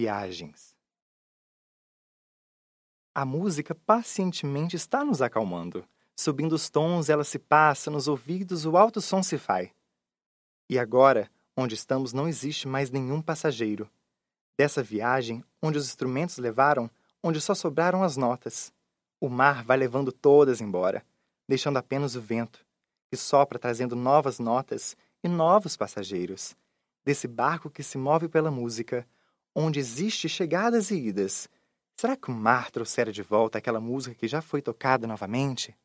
Viagens. A música pacientemente está nos acalmando. Subindo os tons, ela se passa, nos ouvidos o alto som se faz. E agora, onde estamos não existe mais nenhum passageiro. Dessa viagem, onde os instrumentos levaram, onde só sobraram as notas. O mar vai levando todas embora, deixando apenas o vento, que sopra trazendo novas notas e novos passageiros. Desse barco que se move pela música, onde existe chegadas e idas. Será que o mar trouxera de volta aquela música que já foi tocada novamente?